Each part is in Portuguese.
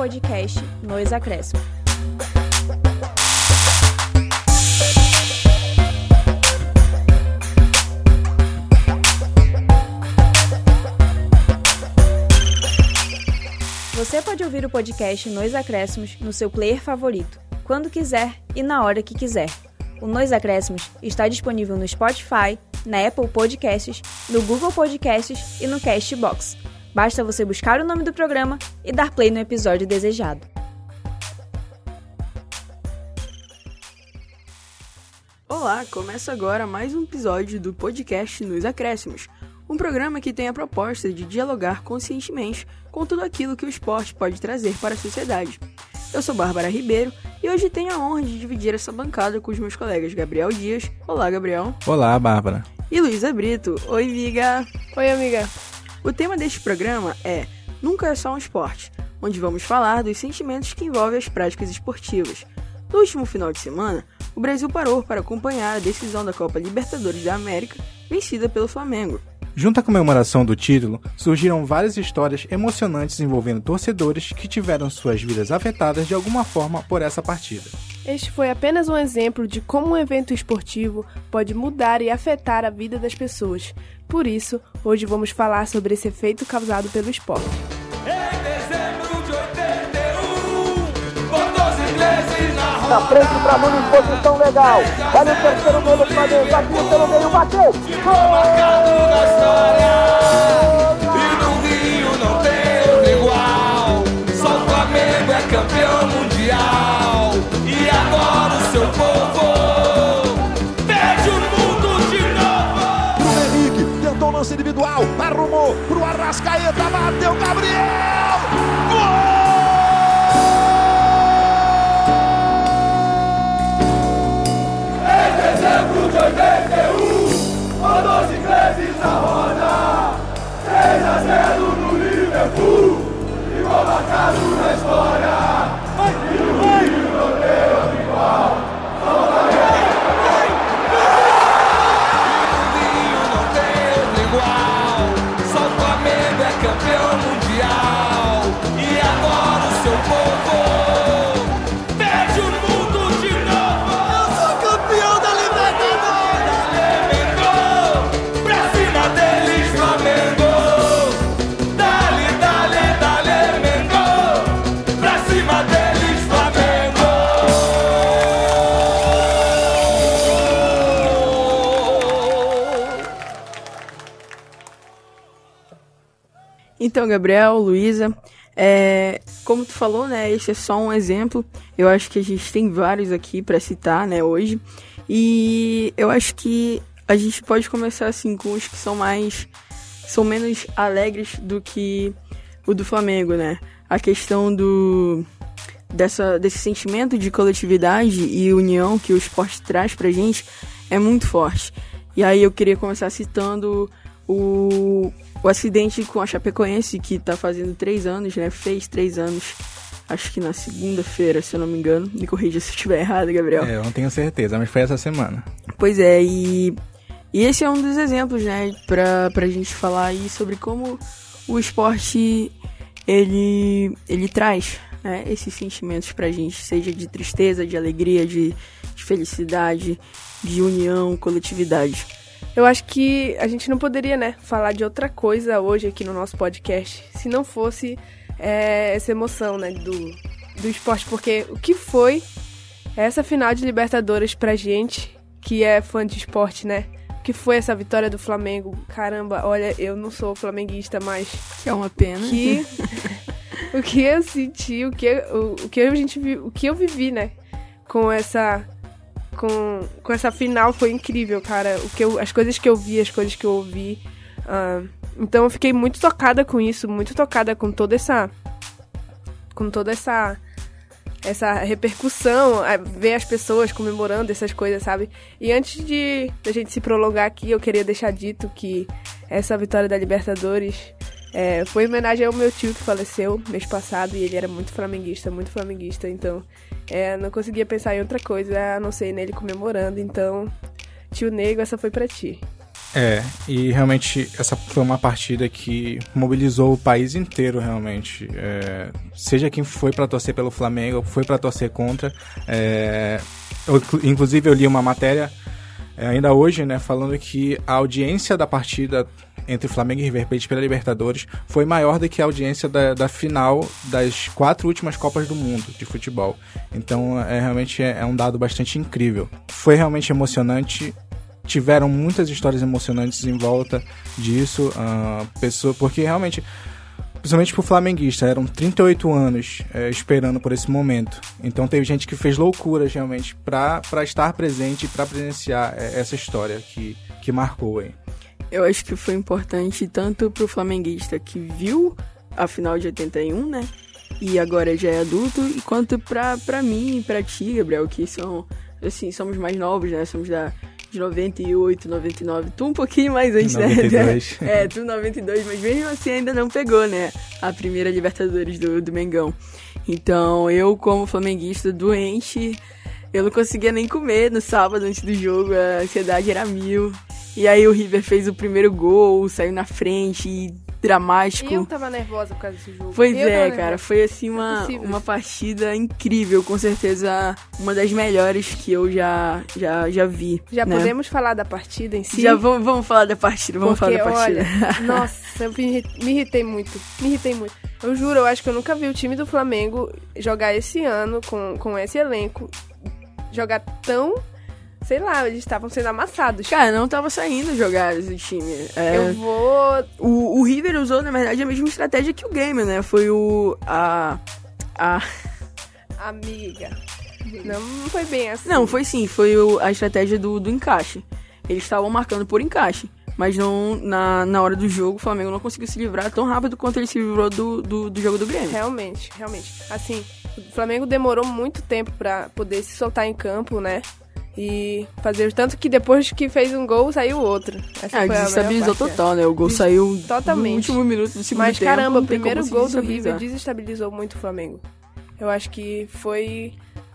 podcast Nos Acréscimos. Você pode ouvir o podcast Nos Acréscimos no seu player favorito, quando quiser e na hora que quiser. O Nos Acréscimos está disponível no Spotify, na Apple Podcasts, no Google Podcasts e no Castbox. Basta você buscar o nome do programa e dar play no episódio desejado. Olá, começa agora mais um episódio do podcast Nos Acréscimos, um programa que tem a proposta de dialogar conscientemente com tudo aquilo que o esporte pode trazer para a sociedade. Eu sou Bárbara Ribeiro e hoje tenho a honra de dividir essa bancada com os meus colegas Gabriel Dias. Olá, Gabriel. Olá, Bárbara. E Luísa Brito. Oi, Viga. Oi, amiga. O tema deste programa é Nunca é só um esporte, onde vamos falar dos sentimentos que envolvem as práticas esportivas. No último final de semana, o Brasil parou para acompanhar a decisão da Copa Libertadores da América, vencida pelo Flamengo. Junto à comemoração do título, surgiram várias histórias emocionantes envolvendo torcedores que tiveram suas vidas afetadas de alguma forma por essa partida. Este foi apenas um exemplo de como um evento esportivo pode mudar e afetar a vida das pessoas. Por isso, hoje vamos falar sobre esse efeito causado pelo esporte. Na frente pra Nunes, posição legal. Olha o terceiro gol do Flamengo. Aqui pelo meio, bateu. Ficou marcado na história. E no Rio não tem outro igual. Só o Flamengo é campeão mundial. E agora o seu povo pede o mundo de novo. Bruno Henrique tentou lance individual. Arrumou pro Arrascaeta. Bateu Gabriel. Então, Gabriel, Luísa, é, como tu falou, né, esse é só um exemplo. Eu acho que a gente tem vários aqui para citar, né, hoje. E eu acho que a gente pode começar assim com os que são mais são menos alegres do que o do Flamengo, né? A questão do dessa desse sentimento de coletividade e união que o esporte traz pra gente é muito forte. E aí eu queria começar citando o, o acidente com a Chapecoense, que tá fazendo três anos, né? Fez três anos, acho que na segunda-feira, se eu não me engano. Me corrija se eu estiver errado, Gabriel. É, eu não tenho certeza, mas foi essa semana. Pois é, e, e esse é um dos exemplos, né, pra, pra gente falar aí sobre como o esporte, ele, ele traz, né, esses sentimentos pra gente, seja de tristeza, de alegria, de, de felicidade, de união, coletividade. Eu acho que a gente não poderia, né, falar de outra coisa hoje aqui no nosso podcast se não fosse é, essa emoção, né, do, do esporte. Porque o que foi essa final de Libertadores pra gente, que é fã de esporte, né? O que foi essa vitória do Flamengo? Caramba, olha, eu não sou flamenguista, mas é uma pena. que o que eu senti, o que o, o que a gente o que eu vivi, né, com essa com, com essa final foi incrível, cara. O que eu, as coisas que eu vi, as coisas que eu ouvi. ah, então eu fiquei muito tocada com isso, muito tocada com toda essa com toda essa essa repercussão, ver as pessoas comemorando essas coisas, sabe? E antes de a gente se prolongar aqui, eu queria deixar dito que essa vitória da Libertadores é, foi em homenagem ao meu tio que faleceu mês passado e ele era muito flamenguista, muito flamenguista, então é, não conseguia pensar em outra coisa a não ser nele comemorando. Então, tio Nego, essa foi pra ti. É, e realmente essa foi uma partida que mobilizou o país inteiro, realmente. É, seja quem foi para torcer pelo Flamengo, foi para torcer contra. É, eu, inclusive, eu li uma matéria ainda hoje, né, falando que a audiência da partida entre Flamengo e River Plate pela Libertadores foi maior do que a audiência da, da final das quatro últimas Copas do Mundo de futebol. Então, é realmente é, é um dado bastante incrível. Foi realmente emocionante tiveram muitas histórias emocionantes em volta disso, uh, pessoa, porque realmente, principalmente pro flamenguista, eram 38 anos é, esperando por esse momento. Então teve gente que fez loucuras realmente para estar presente e para presenciar é, essa história que, que marcou aí. Eu acho que foi importante tanto pro flamenguista que viu a final de 81, né? E agora já é adulto, e quanto pra, pra mim e pra ti, Gabriel, que são, assim, somos mais novos, né? Somos da de 98, 99. Tu um pouquinho mais antes, 92. né? É, tu 92, mas mesmo assim ainda não pegou, né? A primeira Libertadores do, do Mengão. Então, eu, como flamenguista doente, eu não conseguia nem comer no sábado antes do jogo, a ansiedade era mil. E aí o River fez o primeiro gol, saiu na frente e dramático. Eu tava nervosa por causa desse jogo. Pois eu é, cara, foi assim uma, Impossível. uma partida incrível, com certeza uma das melhores que eu já, já, já vi. Já né? podemos falar da partida em si? Já vamos, vamos falar da partida, vamos Porque, falar da partida. olha, nossa, eu me me irritei muito. Me irritei muito. Eu juro, eu acho que eu nunca vi o time do Flamengo jogar esse ano com, com esse elenco. Jogar tão. Sei lá, eles estavam sendo amassados. Cara, não tava saindo jogar esse time. É, Eu vou. o, o River usou, na verdade, a mesma estratégia que o Game, né? Foi o. A. A. Amiga. Não, não foi bem assim. Não, foi sim, foi o- a estratégia do, do encaixe. Eles estavam marcando por encaixe. Mas não, na, na hora do jogo, o Flamengo não conseguiu se livrar tão rápido quanto ele se livrou do, do, do jogo do Grêmio. Realmente, realmente. Assim, o Flamengo demorou muito tempo pra poder se soltar em campo, né? E fazer tanto que depois que fez um gol, saiu outro. Essa É, foi a melhor desestabilizou total, né? O gol saiu totalmente. no último minuto do segundo Mas tempo. caramba, não o primeiro gol do River desestabilizou muito o Flamengo. Eu acho que foi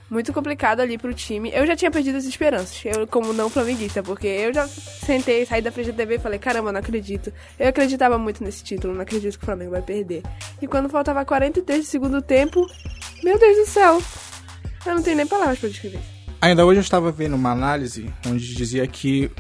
muito complicado ali pro time. Eu já tinha perdido as esperanças, eu como não flamenguista, porque eu já sentei, saí da frente da TV e falei, caramba, não acredito. Eu acreditava muito nesse título, não acredito que o Flamengo vai perder. E quando faltava 43 de segundo tempo, meu Deus do céu. Eu não tenho nem palavras pra descrever. Ainda hoje eu estava vendo uma análise onde dizia que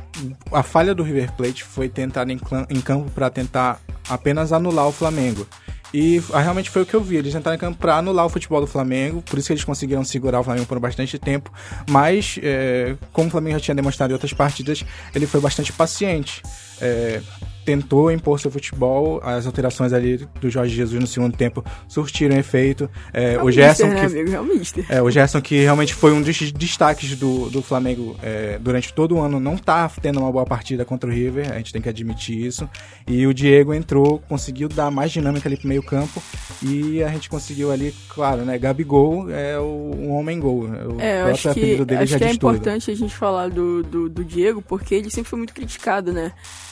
a falha do River Plate foi tentar em, em campo para tentar apenas anular o Flamengo. E realmente foi o que eu vi. Eles tentaram em campo para anular o futebol do Flamengo, por isso que eles conseguiram segurar o Flamengo por bastante tempo. Mas, é, como o Flamengo já tinha demonstrado em outras partidas, ele foi bastante paciente. É, tentou impor seu futebol, as alterações ali do Jorge Jesus no segundo tempo surtiram efeito. É, É o um Gerson, mister, né, que amigo? É mister. é, o Gerson que realmente foi um dos destaques do, do Flamengo é, durante todo o ano, não tá tendo uma boa partida contra o River, a gente tem que admitir isso. E o Diego entrou, conseguiu dar mais dinâmica ali pro meio campo e a gente conseguiu ali, claro, né, Gabigol é o, um homem-gol. O É, eu próprio acho que, dele acho já que é diz tudo. importante a gente falar do, do, do Diego, porque ele sempre foi muito criticado, né?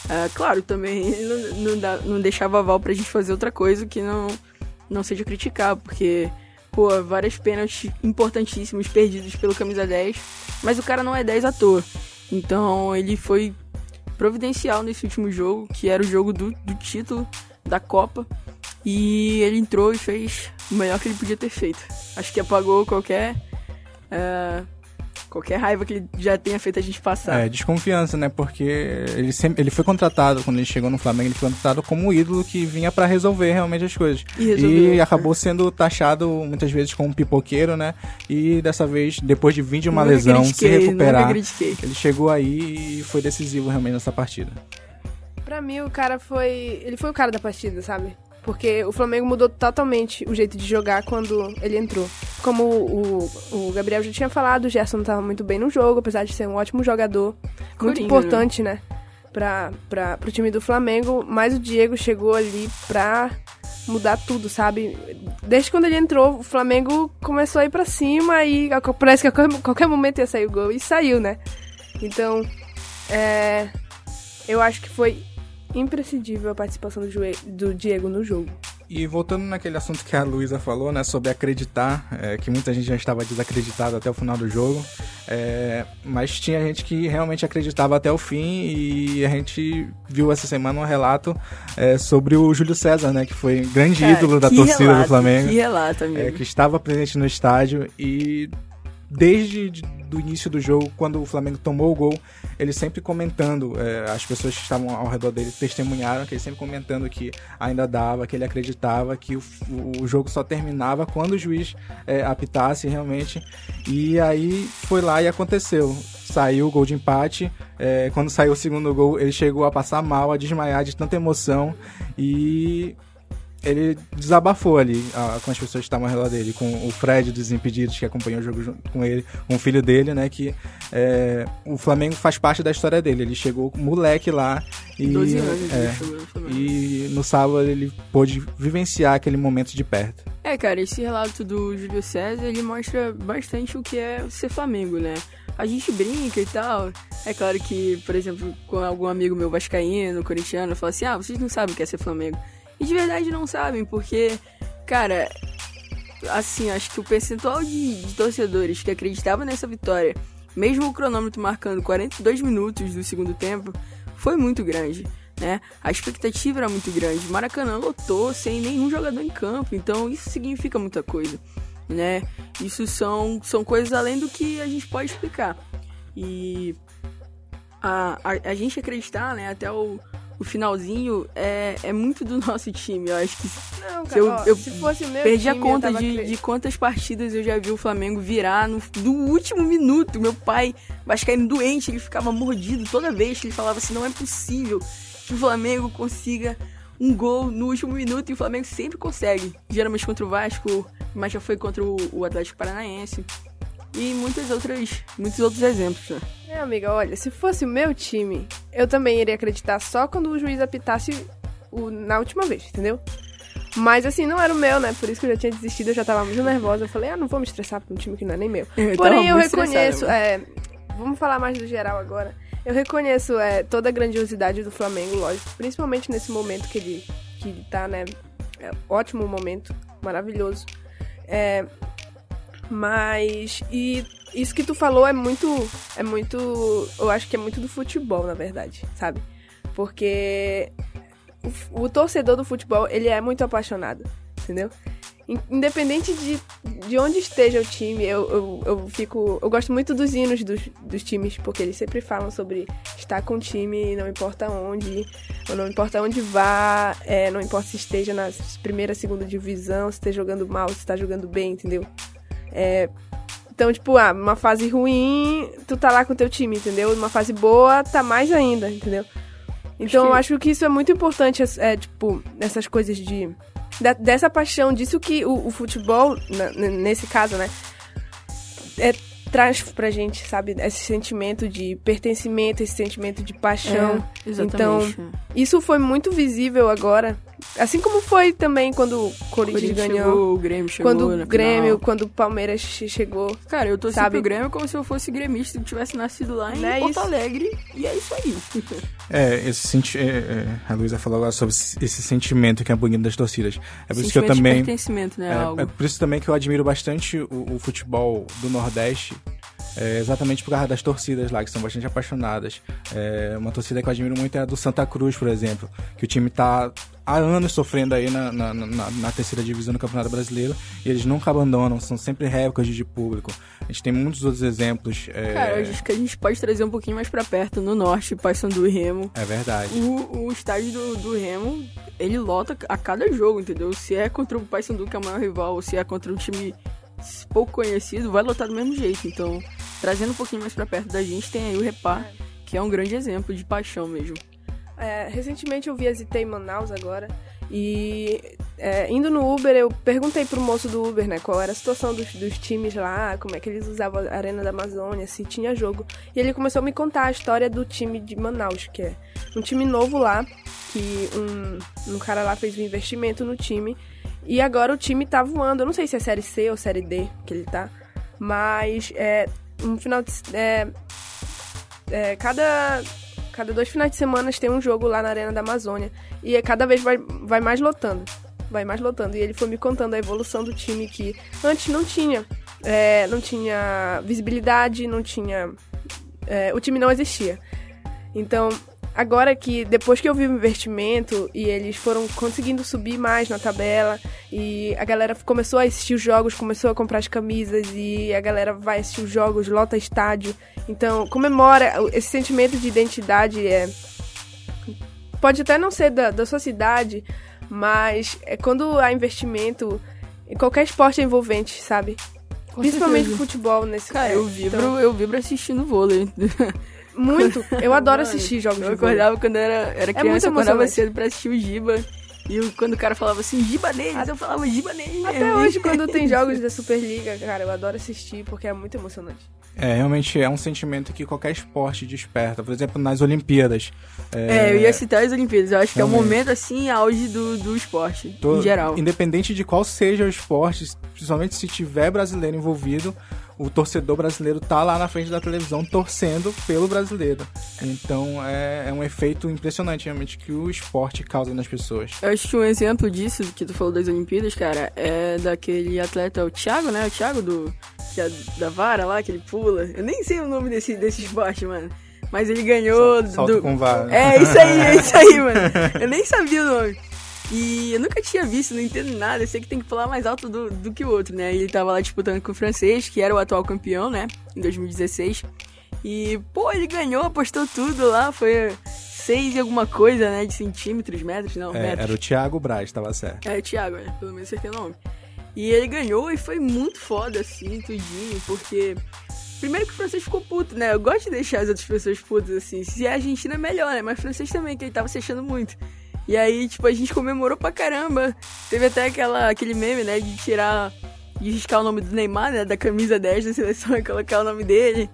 É, claro, também ele não, não, dá- não deixava pra gente fazer outra coisa que não, não seja criticar, porque, pô, várias pênaltis importantíssimos perdidos pelo camisa 10, mas o cara não é 10 à toa. Então ele foi providencial nesse último jogo, que era o jogo do, do título da Copa. E ele entrou e fez o melhor que ele podia ter feito. Acho que apagou qualquer. é, qualquer raiva que ele já tenha feito a gente passar. É, desconfiança, né? Porque ele sempre ele foi contratado, quando ele chegou no Flamengo, ele foi contratado como um ídolo que vinha pra resolver realmente as coisas. E resolveu. E acabou sendo taxado muitas vezes como um pipoqueiro, né? E dessa vez, depois de vir de uma Nunca lesão, se recuperar, ele chegou aí e foi decisivo realmente nessa partida. Pra mim, o cara foi. Ele foi o cara da partida, sabe? Porque o Flamengo mudou totalmente o jeito de jogar quando ele entrou. Como o, o Gabriel já tinha falado, o Gerson não tava muito bem no jogo, apesar de ser um ótimo jogador. Muito Coringa, importante, né? Pra, pra, pro time do Flamengo. Mas o Diego chegou ali pra mudar tudo, sabe? Desde quando ele entrou, o Flamengo começou a ir pra cima e parece que a qualquer, qualquer momento ia sair o gol. E saiu, né? Então, é, eu acho que foi imprescindível a participação do, Diego no jogo. E voltando naquele assunto que a Luísa falou, né, sobre acreditar, é, que muita gente já estava desacreditado até o final do jogo, é, mas tinha gente que realmente acreditava até o fim e a gente viu essa semana um relato é, sobre o Júlio César, né, que foi grande Cara, ídolo da torcida relato, do Flamengo, Que relato, amigo. é, que estava presente no estádio e desde de- do início do jogo, quando o Flamengo tomou o gol, ele sempre comentando, é, as pessoas que estavam ao redor dele testemunharam que ele sempre comentando que ainda dava, que ele acreditava que o, o jogo só terminava quando o juiz é, apitasse realmente. E aí foi lá e aconteceu. Saiu o gol de empate. é, quando saiu o segundo gol, ele chegou a passar mal, a desmaiar de tanta emoção. E ele desabafou ali ah, com as pessoas que estavam ao redor dele, com o Fred dos Impedidos, que acompanhou o jogo junto com ele, o filho dele, né? Que é, o Flamengo faz parte da história dele. Ele chegou moleque lá e, 12 anos é, e no sábado ele pôde vivenciar aquele momento de perto. É, cara, esse relato do Júlio César, ele mostra bastante o que é ser Flamengo, né? A gente brinca e tal. É claro que, por exemplo, com algum amigo meu vascaíno, corintiano, fala assim, ah, vocês não sabem o que é ser Flamengo. E de verdade não sabem, porque, cara, assim, acho que o percentual de, de torcedores que acreditavam nessa vitória, mesmo o cronômetro marcando 42 minutos do segundo tempo, foi muito grande. Né? A expectativa era muito grande. Maracanã lotou sem nenhum jogador em campo, então isso significa muita coisa, né? Isso são, são coisas além do que a gente pode explicar. E a, a, a gente acreditar, né, até o, o finalzinho é, é muito do nosso time. Eu acho que Não, cara, eu- ó, eu se fosse o meu perdi a time, eu conta de, acre- de quantas partidas eu já vi o Flamengo virar no, no último minuto. Meu pai, vascaíno doente, ele ficava mordido toda vez que ele falava assim, não é possível que o Flamengo consiga um gol no último minuto e o Flamengo sempre consegue. Geralmente contra o Vasco, mas já foi contra o, o Atlético Paranaense. E muitas outras, muitos outros exemplos, né? É, amiga, olha, se fosse o meu time, eu também iria acreditar só quando o juiz apitasse o, na última vez, entendeu? Mas assim, não era o meu, né? Por isso que eu já tinha desistido, eu já tava muito nervosa. Eu falei, ah, não vou me estressar por um time que não é nem meu. Eu Porém, eu reconheço, mano. é, vamos falar mais do geral agora. Eu reconheço é, toda a grandiosidade do Flamengo, lógico, principalmente nesse momento que ele, que ele tá, né? É, ótimo momento, maravilhoso. É, mas e isso que tu falou é muito é muito, eu acho que é muito do futebol, na verdade, sabe? Porque o, o torcedor do futebol, ele é muito apaixonado, entendeu? In- Independente de, de onde esteja o time, eu, eu, eu fico. Eu gosto muito dos hinos dos, dos times, porque eles sempre falam sobre estar com o time, não importa onde, ou não importa onde vá, é, não importa se esteja na primeira, segunda divisão, se esteja jogando mal, se está jogando bem, entendeu? É, então, tipo, ah, uma fase ruim, tu tá lá com o teu time, entendeu? Numa fase boa, tá mais ainda, entendeu? Então, que- eu acho que isso é muito importante, é, tipo, essas coisas de... da- dessa paixão, disso que o, o futebol, na- nesse caso, né, é, traz pra gente, sabe? Esse sentimento de pertencimento, esse sentimento de paixão. É, exatamente. Isso foi muito visível agora. Assim como foi também quando o Corinthians ganhou. chegou, o Grêmio chegou quando o Grêmio, final. quando o Palmeiras che- chegou. Cara, eu torci Sabe? pro Grêmio como se eu fosse gremista e tivesse nascido lá em Não é Porto isso? Alegre. E é isso aí. É, esse senti é, é, a Luísa falou agora sobre esse sentimento que é bonito das torcidas. É por isso que eu de também. pertencimento, né? É, é por isso também que eu admiro bastante o, o futebol do Nordeste. é, exatamente por causa das torcidas lá, que são bastante apaixonadas. É, uma torcida que eu admiro muito é a do Santa Cruz, por exemplo. Que o time tá há anos sofrendo aí na, na, na- na terceira divisão do Campeonato Brasileiro. E eles nunca abandonam, são sempre recordes de público. A gente tem muitos outros exemplos. é, Cara, eu acho que a gente pode trazer um pouquinho mais pra perto, no norte, Paysandu e Remo. é verdade. O, o estádio do, do Remo, ele lota a cada jogo, entendeu? Se é contra o Paysandu, que é o maior rival, ou se é contra um time pouco conhecido, vai lotar do mesmo jeito. Então, trazendo um pouquinho mais pra perto da gente, tem aí o Repar, que é um grande exemplo de paixão mesmo. É, recentemente eu visitei Manaus agora. E é, indo no Uber, eu perguntei pro moço do Uber, né, qual era a situação dos, dos times lá, como é que eles usavam a Arena da Amazônia, se tinha jogo. E ele começou a me contar a história do time de Manaus, que é um time novo lá, que um, um cara lá fez um investimento no time. E agora o time tá voando. Eu não sei se é Série C ou Série D que ele tá. Mas é um final de. É, é, cada, cada dois finais de semana tem um jogo lá na Arena da Amazônia. E é cada vez vai, vai mais lotando. vai mais lotando. E ele foi me contando a evolução do time que antes não tinha. É, não tinha visibilidade, não tinha. é, o time não existia. Então, agora que depois que eu vi o investimento e eles foram conseguindo subir mais na tabela e a galera começou a assistir os jogos, começou a comprar as camisas e a galera vai assistir os jogos, lota estádio. Então, comemora esse sentimento de identidade é pode até não ser da, da sua cidade, mas é quando há investimento em qualquer esporte é envolvente, sabe? Com Principalmente certeza. futebol nesse Cara, é, eu vibro, então, eu vibro assistindo vôlei. muito. Eu adoro assistir jogos Eu de vôlei. acordava quando era, era É criança, eu acordava cedo pra assistir o Giba. E eu- quando o cara falava assim, Giba neles, eu falava Giba neles Até hoje, quando tem jogos da Superliga, cara, eu adoro assistir porque é muito emocionante. É, realmente é um sentimento que qualquer esporte desperta. Por exemplo, nas Olimpíadas. É, eu ia citar as Olimpíadas. Eu acho que é o Realmente. momento, assim, auge do, do esporte, to- em geral. Independente de qual seja o esporte, principalmente se tiver brasileiro envolvido, o torcedor brasileiro tá lá na frente da televisão torcendo pelo brasileiro. Então é, é um efeito impressionante realmente que o esporte causa nas pessoas. Eu acho que um exemplo disso, que tu falou das Olimpíadas, cara, é daquele atleta, o Thiago, né? O Thiago do, que é da vara lá, que ele pula. Eu nem sei o nome desse, desse esporte, mano. Mas ele ganhou Salto- salto do... com vara. É, isso aí, é isso aí, mano. Eu nem sabia o nome. E eu nunca tinha visto, não entendo nada. Eu sei que tem que pular mais alto do, do que o outro, né? E ele tava lá disputando com o francês, que era o atual campeão, né? Em 2016. E, pô, ele ganhou, apostou tudo lá. Foi seis e alguma coisa, né? De centímetros, metros, não, É, metros. era o Thiago Braz, tava certo. É, o Thiago, né? Pelo menos acertei o nome. E ele ganhou e foi muito foda, assim, tudinho, porque. Primeiro que o francês ficou puto, né? Eu gosto de deixar as outras pessoas putas, assim. Se é a Argentina é melhor, né? Mas o francês também, que ele tava se achando muito. E aí, tipo, a gente comemorou pra caramba. Teve até aquela, aquele meme, né? De tirar. De riscar o nome do Neymar, né? Da camisa 10 da seleção e colocar o nome dele.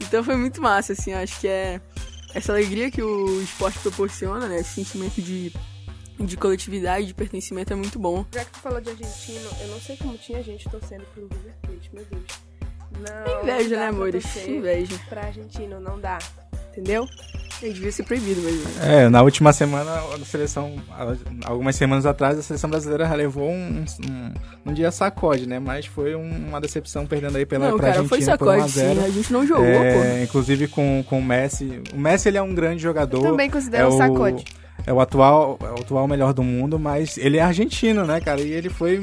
Então foi muito massa, assim. Acho que é essa alegria que o esporte proporciona, né? Esse sentimento de, de coletividade, de pertencimento é muito bom. Já que tu falou de argentino, eu não sei como tinha gente torcendo pro River Plate, meu Deus. Não, Inveja, não né, amores? Inveja. Pra argentino, não dá. Entendeu? Ele devia ser proibido mesmo. É, na última semana, a seleção, algumas semanas atrás, a seleção brasileira já levou um, um, um dia sacode, né? Mas foi um- uma decepção perdendo aí pela não, pra cara, foi Argentina por 1 a sacode, 0. sim. A gente não jogou, É, inclusive com, com o Messi. O Messi ele é um grande jogador. Também considero é um o- sacode. É o atual, é o atual melhor do mundo, mas ele é argentino, né, cara? E ele foi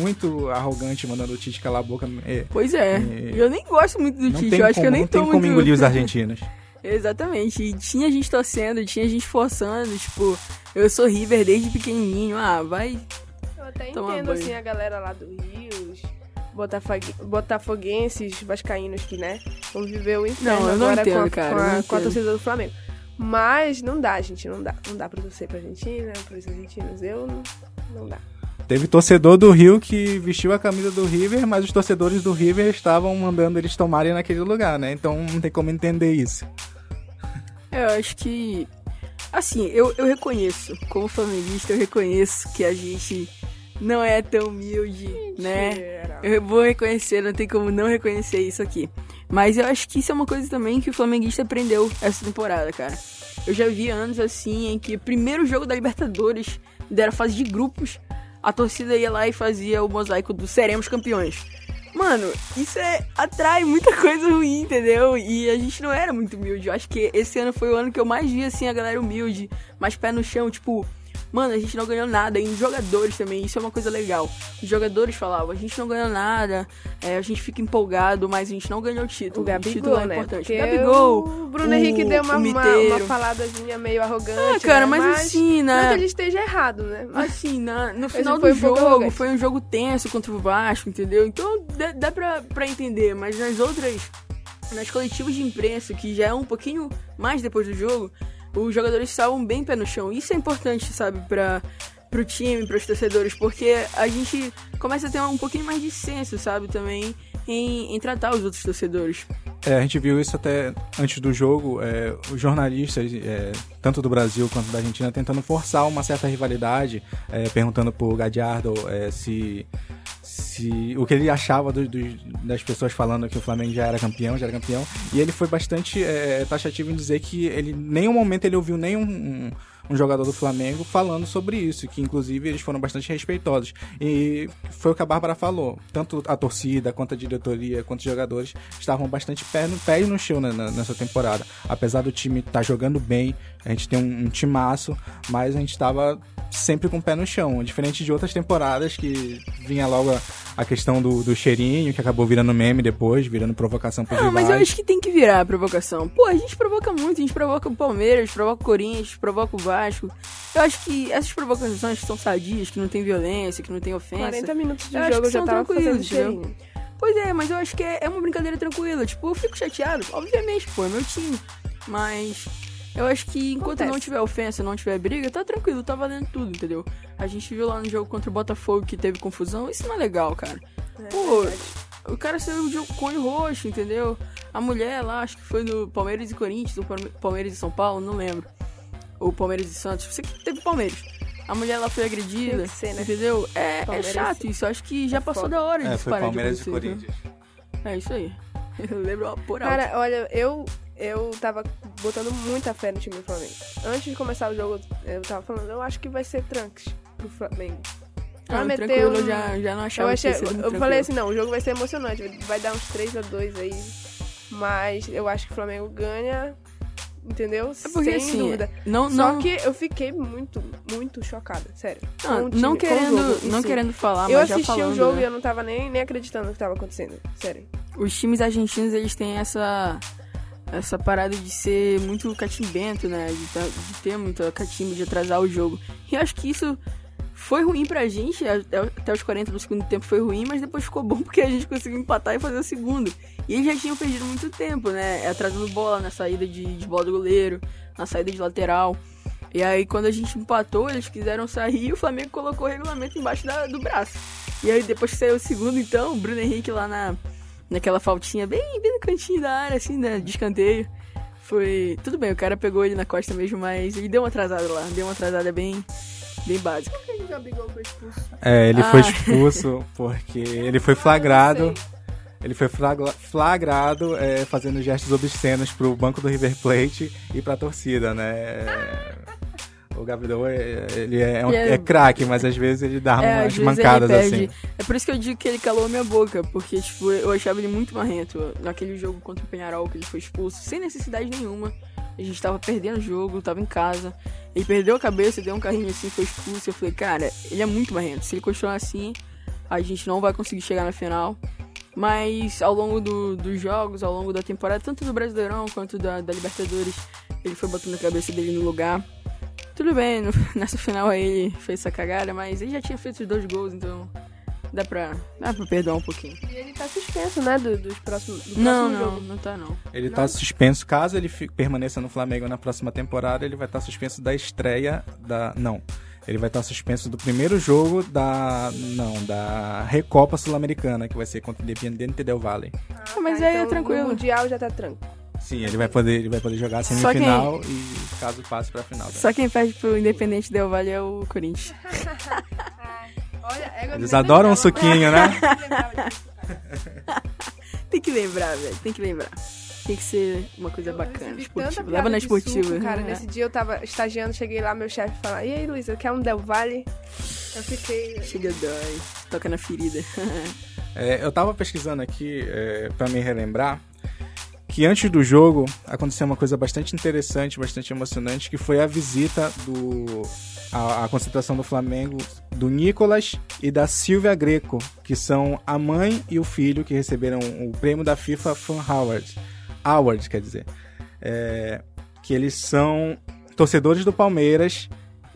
muito arrogante, mandando o Tite calar a boca. É, pô. Pois é. E eu nem gosto muito do Tite. Eu acho como, que eu nem não tem tô como muito... engolir os argentinos. Exatamente. E tinha gente torcendo, tinha gente forçando. Tipo, eu sou River desde pequenininho. Ah, vai... Eu até Tomar entendo, banho. assim, a galera lá do Rio, os botafogue- botafoguenses, vascaínos que, né, vão viver o inferno Não, eu não agora com, entendo, a, cara, com, a, não com a torcida do Flamengo. Mas não dá, gente, não dá. Não dá pra torcer pra Argentina, pros argentinos. Eu não, não dá. Teve torcedor do Rio que vestiu a camisa do River, mas os torcedores do River estavam mandando eles tomarem naquele lugar, né? Então não tem como entender isso. Eu acho que. Assim, eu, eu reconheço, como flamenguista, eu reconheço que a gente não é tão humilde, né? Mentira. Eu vou reconhecer, não tem como não reconhecer isso aqui. Mas eu acho que isso é uma coisa também que o flamenguista aprendeu essa temporada, cara. Eu já vi anos assim em que primeiro jogo da Libertadores, da fase de grupos, a torcida ia lá e fazia o mosaico do seremos campeões. Mano, isso é atrai muita coisa ruim, entendeu? E a gente não era muito humilde. Eu acho que esse ano foi o ano que eu mais vi assim a galera humilde, mais pé no chão, tipo, Mano, a gente não ganhou nada. E os jogadores também, isso é uma coisa legal. Os jogadores falavam, a gente não ganhou nada, é, a gente fica empolgado, mas a gente não ganhou o título. O Gabigol, título é né? importante. Gabigol. O Bruno o- Henrique deu uma, o uma, uma faladazinha meio arrogante. Ah, cara, né? mas, assim, Não que né? ele esteja errado, né? Mas Assim, na- no Mas final foi do um jogo, foi um jogo tenso contra o Vasco, entendeu? Então dá, dá pra, pra entender, mas nas outras, nas coletivas de imprensa, que já é um pouquinho mais depois do jogo, os jogadores estavam bem pé no chão. Isso é importante, sabe, pra, pro time, pros torcedores, porque a gente começa a ter um pouquinho mais de senso, sabe, também em, em tratar os outros torcedores. É, a gente viu isso até antes do jogo, é, os jornalistas, é, tanto do Brasil quanto da Argentina, tentando forçar uma certa rivalidade, é, perguntando pro Gadiardo é, se, se o que ele achava do- do- das pessoas falando que o Flamengo já era campeão, já era campeão, e ele foi bastante é, taxativo em dizer que ele, nenhum momento ele ouviu nenhum um, um jogador do Flamengo falando sobre isso, que inclusive eles foram bastante respeitosos. E foi o que a Bárbara falou. Tanto a torcida, quanto a diretoria, quanto os jogadores estavam bastante pé no, pé no chão né, nessa temporada. Apesar do time estar tá jogando bem, a gente tem um, um timaço, mas a gente estava sempre com o pé no chão. Diferente de outras temporadas que vinha logo a, a questão do, do, cheirinho, que acabou virando meme depois, virando provocação pro Não, mas eu acho que tem que virar a provocação. Pô, a gente provoca muito, a gente provoca o Palmeiras, provoca o Corinthians, provoca o Vasco. Eu acho que essas provocações que são sadias, que não tem violência, que não tem ofensa. 40 minutos de jogo já tava fazendo cheirinho. Pois é, mas eu acho que é, é uma brincadeira tranquila. Tipo, eu fico chateado, obviamente, pô, é meu time. Mas eu acho que enquanto Acontece. não tiver ofensa, não tiver briga, tá tranquilo, tá valendo tudo, entendeu? A gente viu lá no jogo contra o Botafogo que teve confusão, isso não é legal, cara. Pô, o cara saiu de olho roxo, entendeu? A mulher lá, acho que foi no Palmeiras e Corinthians, ou Palme- Palmeiras e São Paulo, não lembro. Ou Palmeiras e Santos, sei que teve Palmeiras. A mulher lá foi agredida, Tem que ser, né? entendeu? É, é chato isso, eu acho que já é passou foda. da hora de É, foi parar Palmeiras de e acontecer, Corinthians. né? É isso aí. Eu lembro por alto. Cara, olha, eu, eu tava botando muita fé no time do Flamengo. Antes de começar o jogo, eu tava falando, eu acho que vai ser tranques pro Flamengo. Vai meter tranquilo, um- eu já, já não Eu, achava achei, que eu tranquilo. falei assim, não, o jogo vai ser emocionante, vai dar uns 3 a 2 aí. Mas eu acho que o Flamengo ganha, entendeu? É porque Sem assim, dúvida. não, Só não, que eu fiquei muito, muito chocada, sério. não, time, não o querendo, jogo não si. querendo falar, Eu mas já assisti falando, o jogo né? e eu não tava nem, nem acreditando no que tava acontecendo, sério. os times argentinos eles têm essa essa parada de ser muito catimbento, né? De, tá- de ter muita catimba, de atrasar o jogo. E eu acho que isso foi ruim pra gente, até, os 40 do segundo tempo foi ruim, mas depois ficou bom porque a gente conseguiu empatar e fazer o segundo. E eles já tinham perdido muito tempo, né? Atrasando bola na saída de, de bola do goleiro, na saída de lateral. E aí, quando a gente empatou, eles quiseram sair e o Flamengo colocou o regulamento embaixo da- do braço. E aí, depois que saiu o segundo, então, o Bruno Henrique lá na, naquela faltinha bem, bem no cantinho da área, assim, né, de escanteio. Foi. Tudo bem, o cara pegou ele na costa mesmo, mas ele deu uma atrasada lá. Deu uma atrasada bem, bem básica. Por que o Gabigol foi expulso? É, ele Ah. foi expulso porque ele foi flagrado. Ele foi flagrado é, fazendo gestos obscenos pro banco do River Plate e pra torcida, né? É, O Gabriel, é, ele é, um- Ele é- é craque, mas às vezes ele dá É, umas mancadas assim. É por isso que eu digo que ele calou a minha boca, porque, tipo, eu achava ele muito marrento. Naquele jogo contra o Penharol, que ele foi expulso, sem necessidade nenhuma. A gente tava perdendo o jogo, tava em casa. Ele perdeu a cabeça, deu um carrinho assim, foi expulso. Eu falei, cara, ele é muito marrento. Se ele continuar assim, a gente não vai conseguir chegar na final. Mas ao longo do- dos jogos, ao longo da temporada, tanto do Brasileirão quanto da, da Libertadores, ele foi botando a cabeça dele no lugar. Tudo bem, no- nessa final aí ele fez essa cagada, mas ele já tinha feito os dois gols, então dá pra, dá pra perdoar um pouquinho. E ele tá suspenso, né, do- dos próximos, do Não, próximo não, jogo. não tá não. Ele tá suspenso, caso ele fi- permaneça no Flamengo na próxima temporada, ele vai estar suspenso da estreia da. Não. Ele vai estar suspenso do primeiro jogo da. Não, da Recopa Sul-Americana, que vai ser contra o Independiente Del Valle. Ah, mas Tá, aí é então, tranquilo. O Mundial já tá tranquilo. Sim, ele vai poder, ele vai poder jogar a semifinal e caso passe pra final. né? Só quem perde pro Independente Del Valle é o Corinthians. Olha, égua Eles adoram um suquinho, né? Nem lembrava disso. Tem que lembrar, velho, tem que lembrar. Tem que ser uma coisa Eu bacana, esportiva. Leva na esportiva. suco, cara, né? nesse dia eu tava estagiando, cheguei lá, meu chefe falou, e aí, Luísa, quer um Del Valle? Eu fiquei... Chega dói, toca na ferida. É, eu tava pesquisando aqui é, para me relembrar que antes do jogo aconteceu uma coisa bastante interessante, bastante emocionante, que foi a visita do a, a concentração do Flamengo do Nicolas e da Silvia Greco, que são a mãe e o filho que receberam o prêmio da FIFA Fan Award, Award quer dizer, É, que eles são torcedores do Palmeiras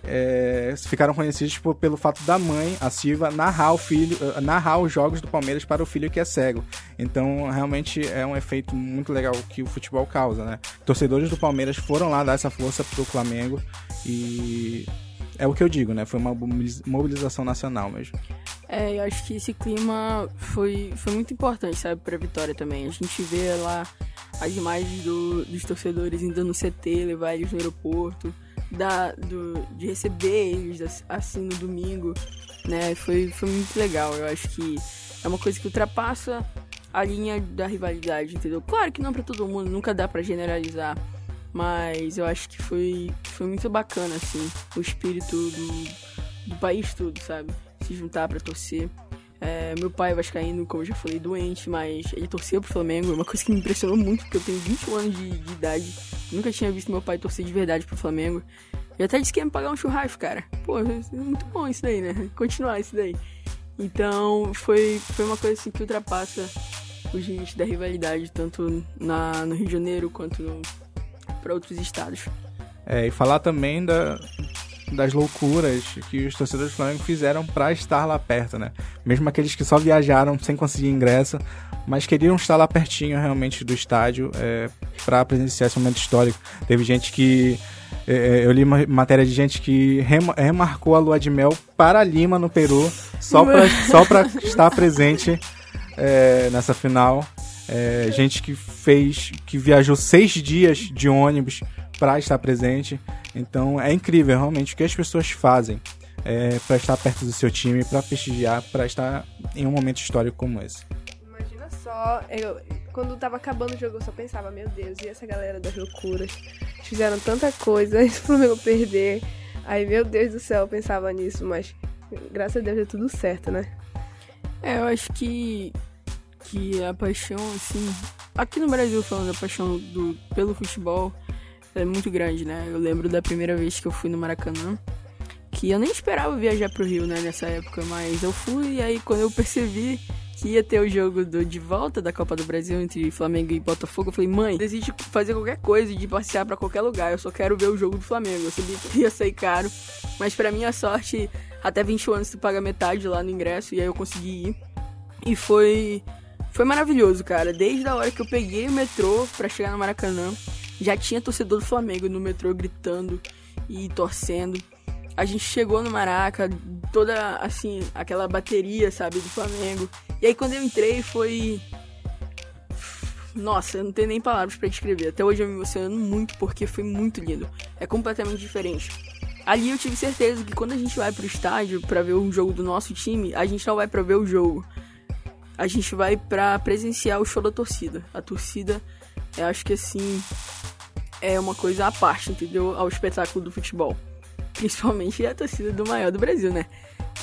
é, ficaram conhecidos por- pelo fato da mãe, a Silva, narrar o filho, eh, narrar os jogos do Palmeiras para o filho que é cego. Então, realmente é um efeito muito legal que o futebol causa, né? Torcedores do Palmeiras foram lá dar essa força pro Flamengo e é o que eu digo, né? Foi uma mobiliz- mobilização nacional mesmo. É, eu acho que esse clima foi, foi muito importante, sabe, pra vitória também. A gente vê lá as imagens do- dos torcedores indo no CT, levar eles no aeroporto, da, do, de receber eles ass- assim no domingo, né? Foi, foi muito legal. Eu acho que é uma coisa que ultrapassa a linha da rivalidade, entendeu? Claro que não pra todo mundo, nunca dá pra generalizar. Mas eu acho que foi, foi muito bacana, assim, o espírito do, do país todo, sabe? Se juntar pra torcer. É, meu pai é vascaíno, como eu já falei, doente, mas ele torcia pro Flamengo. É uma coisa que me impressionou muito, porque eu tenho 21 anos de, de idade. Nunca tinha visto meu pai torcer de verdade pro Flamengo. E até disse que ia me pagar um churrasco, cara. Pô, é muito bom isso daí, né? Continuar isso daí. Então, foi, foi uma coisa assim que ultrapassa os limites da rivalidade, tanto na, no Rio de Janeiro quanto para outros estados. É, e falar também da, das loucuras que os torcedores do Flamengo fizeram para estar lá perto, né? Mesmo aqueles que só viajaram sem conseguir ingresso, mas queriam estar lá pertinho realmente do estádio é, para presenciar esse momento histórico. Teve gente que é, é, eu li uma matéria de gente que remarcou a lua de mel para Lima, no Peru, só para só estar presente é, nessa final. É, gente que fez, que viajou seis dias de ônibus para estar presente. Então é incrível realmente o que as pessoas fazem é, para estar perto do seu time, para prestigiar, para estar em um momento histórico como esse. Imagina só, eu, quando tava acabando o jogo eu só pensava, meu Deus, e essa galera das loucuras? Fizeram tanta coisa, isso pro meu perder. Aí, meu Deus do céu, eu pensava nisso, mas graças a Deus deu tudo certo, né? É, eu acho que que a paixão, assim, aqui no Brasil falando, a paixão do, pelo futebol é muito grande, né? Eu lembro da primeira vez que eu fui no Maracanã, que eu nem esperava viajar pro Rio, né, nessa época, mas eu fui e aí quando eu percebi que ia ter o jogo do, de volta da Copa do Brasil entre Flamengo e Botafogo, eu falei, mãe, decide fazer qualquer coisa de passear para qualquer lugar, eu só quero ver o jogo do Flamengo. Eu sabia que ia sair caro, mas para minha sorte, até 20 anos tu paga metade lá no ingresso e aí eu consegui ir. E foi foi maravilhoso, cara. Desde a hora que eu peguei o metrô para chegar no Maracanã, já tinha torcedor do Flamengo no metrô gritando e torcendo. A gente chegou no Maraca, toda assim, aquela bateria, sabe, do Flamengo. E aí quando eu entrei foi. Nossa, eu não tenho nem palavras para descrever. Até hoje eu me emocionando muito porque foi muito lindo. É completamente diferente. Ali eu tive certeza que quando a gente vai pro estádio para ver um jogo do nosso time, a gente não vai para ver o jogo. A gente vai para presenciar o show da torcida. A torcida, eu acho que assim, é uma coisa à parte, entendeu? Ao espetáculo do futebol. Principalmente a torcida do maior do Brasil, né?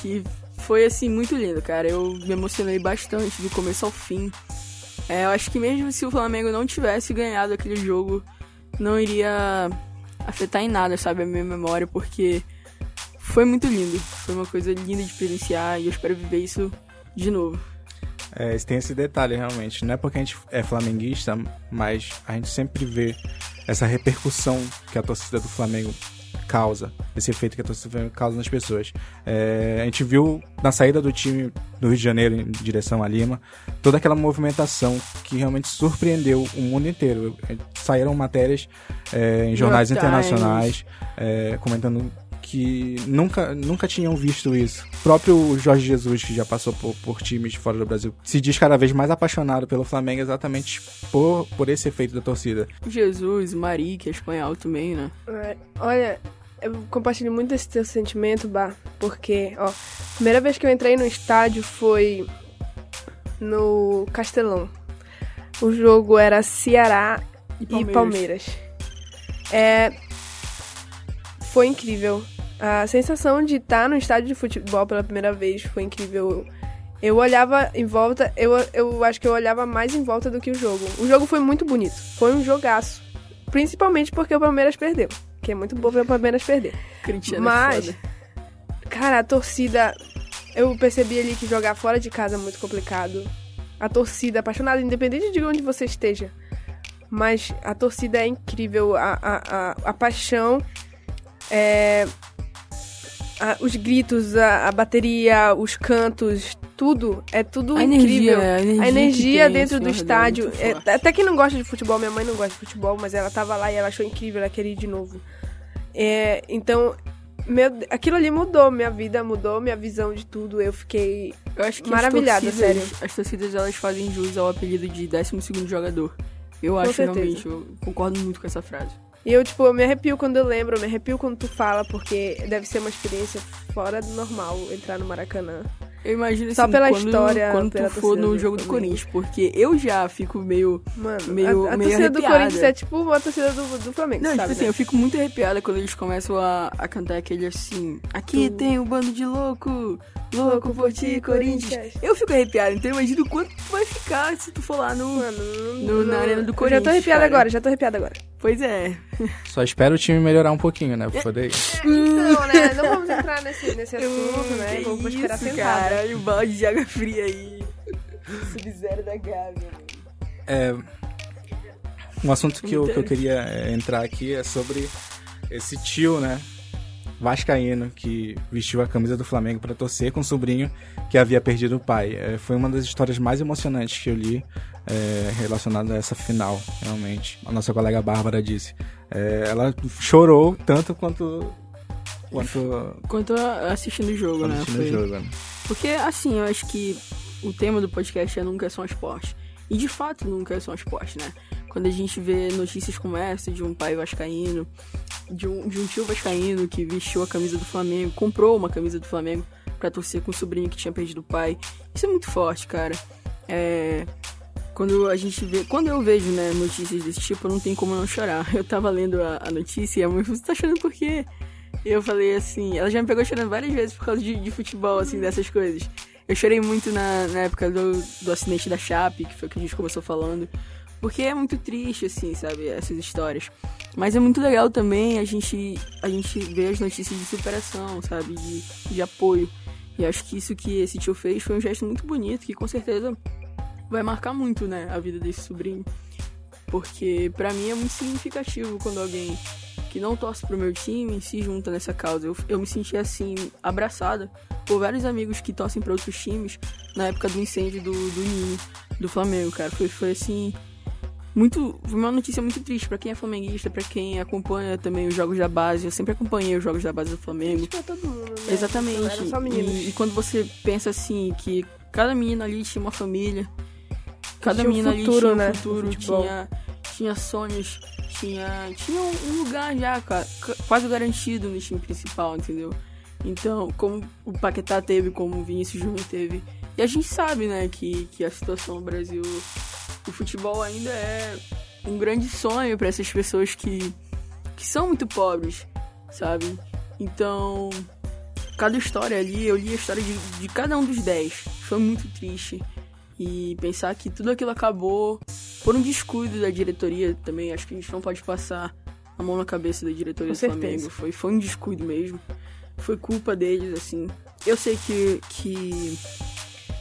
Que foi assim muito lindo, cara. Eu me emocionei bastante do começo ao fim. É, eu acho que mesmo se o Flamengo não tivesse ganhado aquele jogo, não iria afetar em nada, sabe, a minha memória, porque foi muito lindo. Foi uma coisa linda de experienciar e eu espero viver isso de novo. É, tem esse detalhe realmente. Não é porque a gente é flamenguista, mas a gente sempre vê essa repercussão que a torcida do Flamengo causa, esse efeito que a torcida causa nas pessoas. É, a gente viu na saída do time do Rio de Janeiro em direção a Lima, toda aquela movimentação que realmente surpreendeu o mundo inteiro. É, saíram matérias é, em jornais internacionais é, comentando que nunca, nunca tinham visto isso. O próprio Jorge Jesus, que já passou por, por times de fora do Brasil, se diz cada vez mais apaixonado pelo Flamengo exatamente por, por esse efeito da torcida. Jesus, Mari, que é espanhol também, né? É, olha, eu compartilho muito esse teu sentimento, Bah, porque, ó, a primeira vez que eu entrei no estádio foi no Castelão. O jogo era Ceará e Palmeiras. E Palmeiras. É, foi incrível. A sensação de estar no estádio de futebol pela primeira vez foi incrível. Eu olhava em volta, eu, eu acho que eu olhava mais em volta do que o jogo. O jogo foi muito bonito, foi um jogaço. Principalmente porque o Palmeiras perdeu. Que é muito bom ver o Palmeiras perder. Cristiano é Mas, é cara, a torcida. Eu percebi ali que jogar fora de casa é muito complicado. A torcida apaixonada, independente de onde você esteja. Mas a torcida é incrível. A, a, a, a paixão é, a, os gritos, a, a, bateria, os cantos, tudo, é tudo a incrível. Energia, a energia, a energia dentro do é estádio. É, até quem não gosta de futebol, minha mãe não gosta de futebol, mas ela tava lá e ela achou incrível, ela queria ir de novo. É, então, meu, aquilo ali mudou minha vida, mudou minha visão de tudo. Eu fiquei eu acho que maravilhada, as torcidas, sério. As torcidas elas fazem jus ao apelido de 12 jogador. Eu com acho certeza. realmente, eu concordo muito com essa frase. E eu, tipo, eu me arrepio quando eu lembro, eu me arrepio quando tu fala, porque deve ser uma experiência fora do normal entrar no Maracanã. Eu imagino Só assim, pela quando, história, quando pela tu for no do jogo do. Corinthians, porque eu já fico meio. Mano, Meio- a, a meio torcida do arrepiada. Corinthians é tipo uma torcida do, do Flamengo, Não, sabe? tipo assim, né? eu fico muito arrepiada quando eles começam a, a cantar aquele assim. Aqui Tu- tem o bando de louco, louco por ti, Corinthians. Corinthians. Eu fico arrepiada, então imagina o quanto tu vai ficar se tu for lá no. Mano, No- na Arena do Eu Já Corinthians, tô arrepiada cara. agora, já tô arrepiada agora. Pois é. Só espero o time melhorar um pouquinho, né? Pra poder ir. Então, né? Não vamos entrar nesse, nesse assunto, né? Vamos esperar isso, sentada. Caralho, balde de água fria aí. Sub-zero da Gávea. É, um assunto que eu, que eu queria é, entrar aqui é sobre esse tio, né? Vascaíno, que vestiu a camisa do Flamengo para torcer com o sobrinho que havia perdido o pai. É, foi uma das histórias mais emocionantes que eu li é, relacionada a essa final, realmente. A nossa colega Bárbara disse. É, ela chorou tanto quanto. quanto. Quanto assistindo o jogo, né? assistindo Foi- o jogo. né? Porque, assim, eu acho que o tema do podcast é Nunca é só um esporte. E, de fato, nunca é só um esporte, né? Quando a gente vê notícias como essa de um pai vascaíno, de um, de um tio vascaíno que vestiu a camisa do Flamengo, comprou uma camisa do Flamengo pra torcer com o sobrinho que tinha perdido o pai. Isso é muito forte, cara. É... Quando a gente vê... Quando eu vejo, né, notícias desse tipo, não tem como não chorar. Eu tava lendo a, a notícia e a mãe falou, você tá chorando por quê? E eu falei assim, ela já me pegou chorando várias vezes por causa de, de futebol, assim, dessas coisas. Eu chorei muito na, na época do, do acidente da Chape, que foi o que a gente começou falando. Porque é muito triste, assim, sabe, essas histórias. Mas é muito legal também a gente, a gente ver as notícias de superação, sabe, de, de apoio. E acho que isso que esse tio fez foi um gesto muito bonito, que com certeza vai marcar muito, né, a vida desse sobrinho. Porque pra mim é muito significativo quando alguém que não torce pro meu time se junta nessa causa. Eu, eu me senti assim, abraçada por vários amigos que torcem pra outros times na época do incêndio do, do do Flamengo, cara. Foi, foi assim. Muito. Foi uma notícia muito triste pra quem é flamenguista, pra quem acompanha também os jogos da base. Eu sempre acompanhei os jogos da base do Flamengo. Pra todo mundo, né? Exatamente. E, e quando você pensa assim, que cada menina ali tinha uma família, cada Tinha um menina futuro, ali tinha um né, futuro, tinha, tinha sonhos, tinha, tinha um um lugar já ca- ca- quase garantido no time principal, entendeu? Então, como o Paquetá teve, como o Vinícius Júnior teve. E a gente sabe, né, que, que a situação no Brasil, o futebol ainda é um grande sonho para essas pessoas que, que são muito pobres, sabe? Então, cada história ali, eu li a história de, de cada um dos dez. Foi muito triste. E pensar que tudo aquilo acabou por um descuido da diretoria também. Acho que a gente não pode passar a mão na cabeça da diretoria Com do certeza. Flamengo. Foi, foi um descuido mesmo. Foi culpa deles, assim. Eu sei que, que,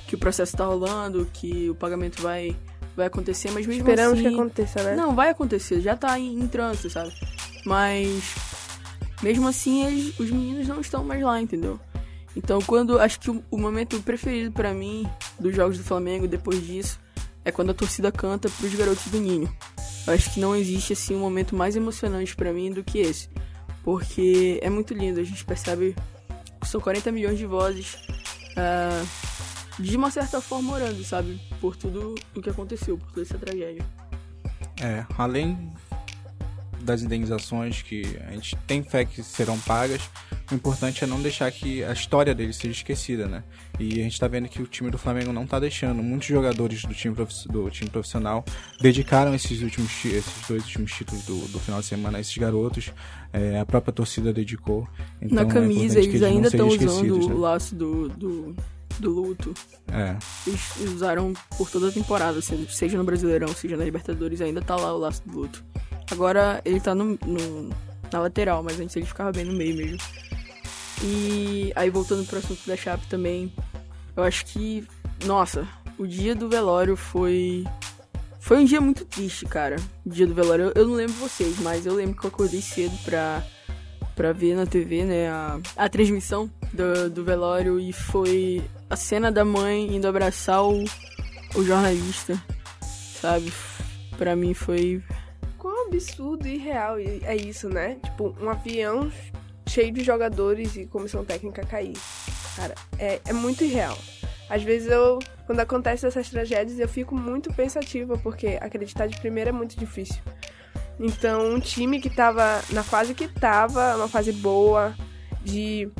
que o processo tá rolando, que o pagamento vai, vai acontecer, mas mesmo Esperamos assim... que aconteça, né? Não, vai acontecer, já tá em, em trânsito, sabe? Mas mesmo assim eles- os meninos não estão mais lá, entendeu? Então quando acho que o, o momento preferido pra mim dos jogos do Flamengo depois disso é quando a torcida canta pros garotos do Ninho. Eu acho que não existe assim um momento mais emocionante pra mim do que esse, porque é muito lindo, a gente percebe que são 40 milhões de vozes ah, de uma certa forma orando, sabe? Por tudo o que aconteceu, por toda essa tragédia. É, além das indenizações que a gente tem fé que serão pagas, o importante é não deixar que a história deles seja esquecida, né? E a gente tá vendo que o time do Flamengo não tá deixando. Muitos jogadores do time, do time profissional dedicaram esses últimos ti- esses dois últimos títulos do, do final de semana a esses garotos. É, a própria torcida dedicou. Então, Na é camisa, que eles não ainda estão usando esquecidos, o né? laço do, do, do luto. É, Eles usaram por toda a temporada, assim, seja no Brasileirão, seja na Libertadores, ainda tá lá o laço do luto. Agora ele tá no, no- na lateral, mas antes ele ficava bem no meio mesmo. E aí voltando pro assunto da Chape também, eu acho que, nossa, o dia do velório foi. Foi um dia muito triste, cara. O dia do velório. Eu, eu não lembro vocês, mas eu lembro que eu acordei cedo pra, pra ver na TV, né, a, a transmissão do, do velório e foi a cena da mãe indo abraçar o, o jornalista, sabe? Pra mim foi. Quão absurdo e irreal é isso, né? Tipo, um avião cheio de jogadores e comissão técnica cair. Cara, é, é muito irreal. Às vezes eu, quando acontecem essas tragédias, eu fico muito pensativa, porque acreditar de primeira é muito difícil. Então, um time que tava na fase que tava, uma fase boa, de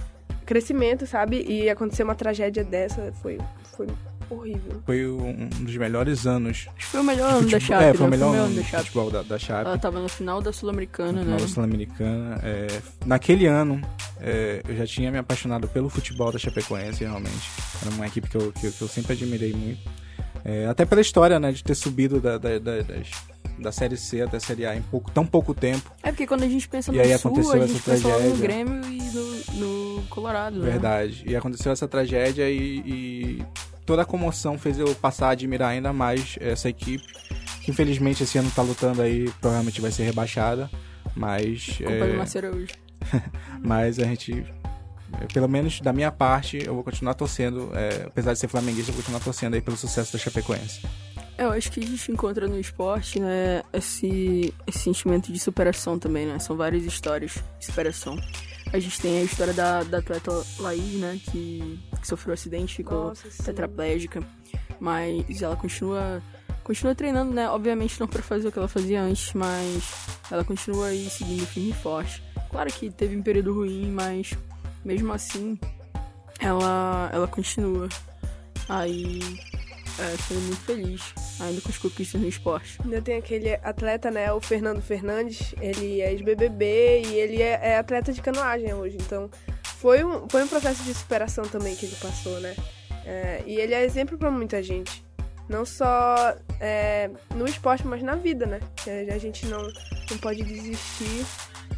crescimento, sabe? E acontecer uma tragédia dessa foi, foi horrível. Foi um dos melhores anos. Acho que foi o melhor ano da Chape, É, foi o né? melhor ano da Chape. futebol da, da Chape. Ela tava no final da Sul-Americana, né? Nova Sul-Americana. É, naquele ano, é, eu já tinha me apaixonado pelo futebol da Chapecoense, realmente. Era uma equipe que eu, que, eu- que eu sempre admirei muito. É, até pela história, né, de ter subido da, da, da, das- da Série C até a Série A em pouco, tão pouco tempo. É porque quando a gente pensa E no aí Sul, aconteceu a essa gente pensa logo no tragédia. Grêmio e no, no Colorado, né? Verdade. E aconteceu essa tragédia e, e toda a comoção fez eu passar a admirar ainda mais essa equipe. Que infelizmente esse ano tá lutando aí, provavelmente vai ser rebaixada. Mas. Culpa é, do Marcelo hoje. Mas a gente, pelo menos da minha parte, eu vou continuar torcendo, é, apesar de ser flamenguista, eu vou continuar torcendo aí pelo sucesso da Chapecoense. É, eu acho que a gente encontra no esporte, né, esse, esse sentimento de superação também, né? São várias histórias de superação. A gente tem a história da, da atleta Laís, né, que, que sofreu um acidente, ficou Nossa, tetraplégica, mas ela continua continua treinando, né? Obviamente não pra fazer o que ela fazia antes, mas ela continua aí seguindo firme e forte. Claro que teve um período ruim, mas mesmo assim ela ela continua aí é, muito feliz ainda com as conquistas no esporte. Ainda tem aquele atleta, né, o Fernando Fernandes, ele é ex-BBB e ele é, é atleta de canoagem hoje, então foi um, foi um processo de superação também que ele passou, né? É, e ele é exemplo pra muita gente, não só é, no esporte, mas na vida, né? A gente não, não pode desistir,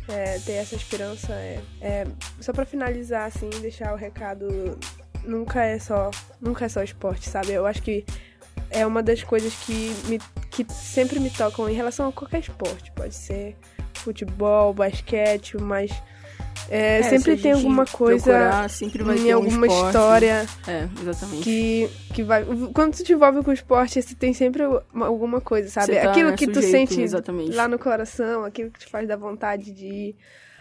é, ter essa esperança. É, é, só pra finalizar, assim, deixar o recado, nunca é só, nunca é só esporte, sabe? Eu acho que é uma das coisas que, me, que sempre me tocam em relação a qualquer esporte. Pode ser futebol, basquete, mas é, É, se sempre tem alguma coisa procurar, sempre vai em um alguma esporte. história É, exatamente. que, que vai. Quando tu te envolve com o esporte, você tem sempre uma- alguma coisa, sabe? Tá aquilo que tu sujeito, sente exatamente. lá no coração, aquilo que te faz dar vontade de ir.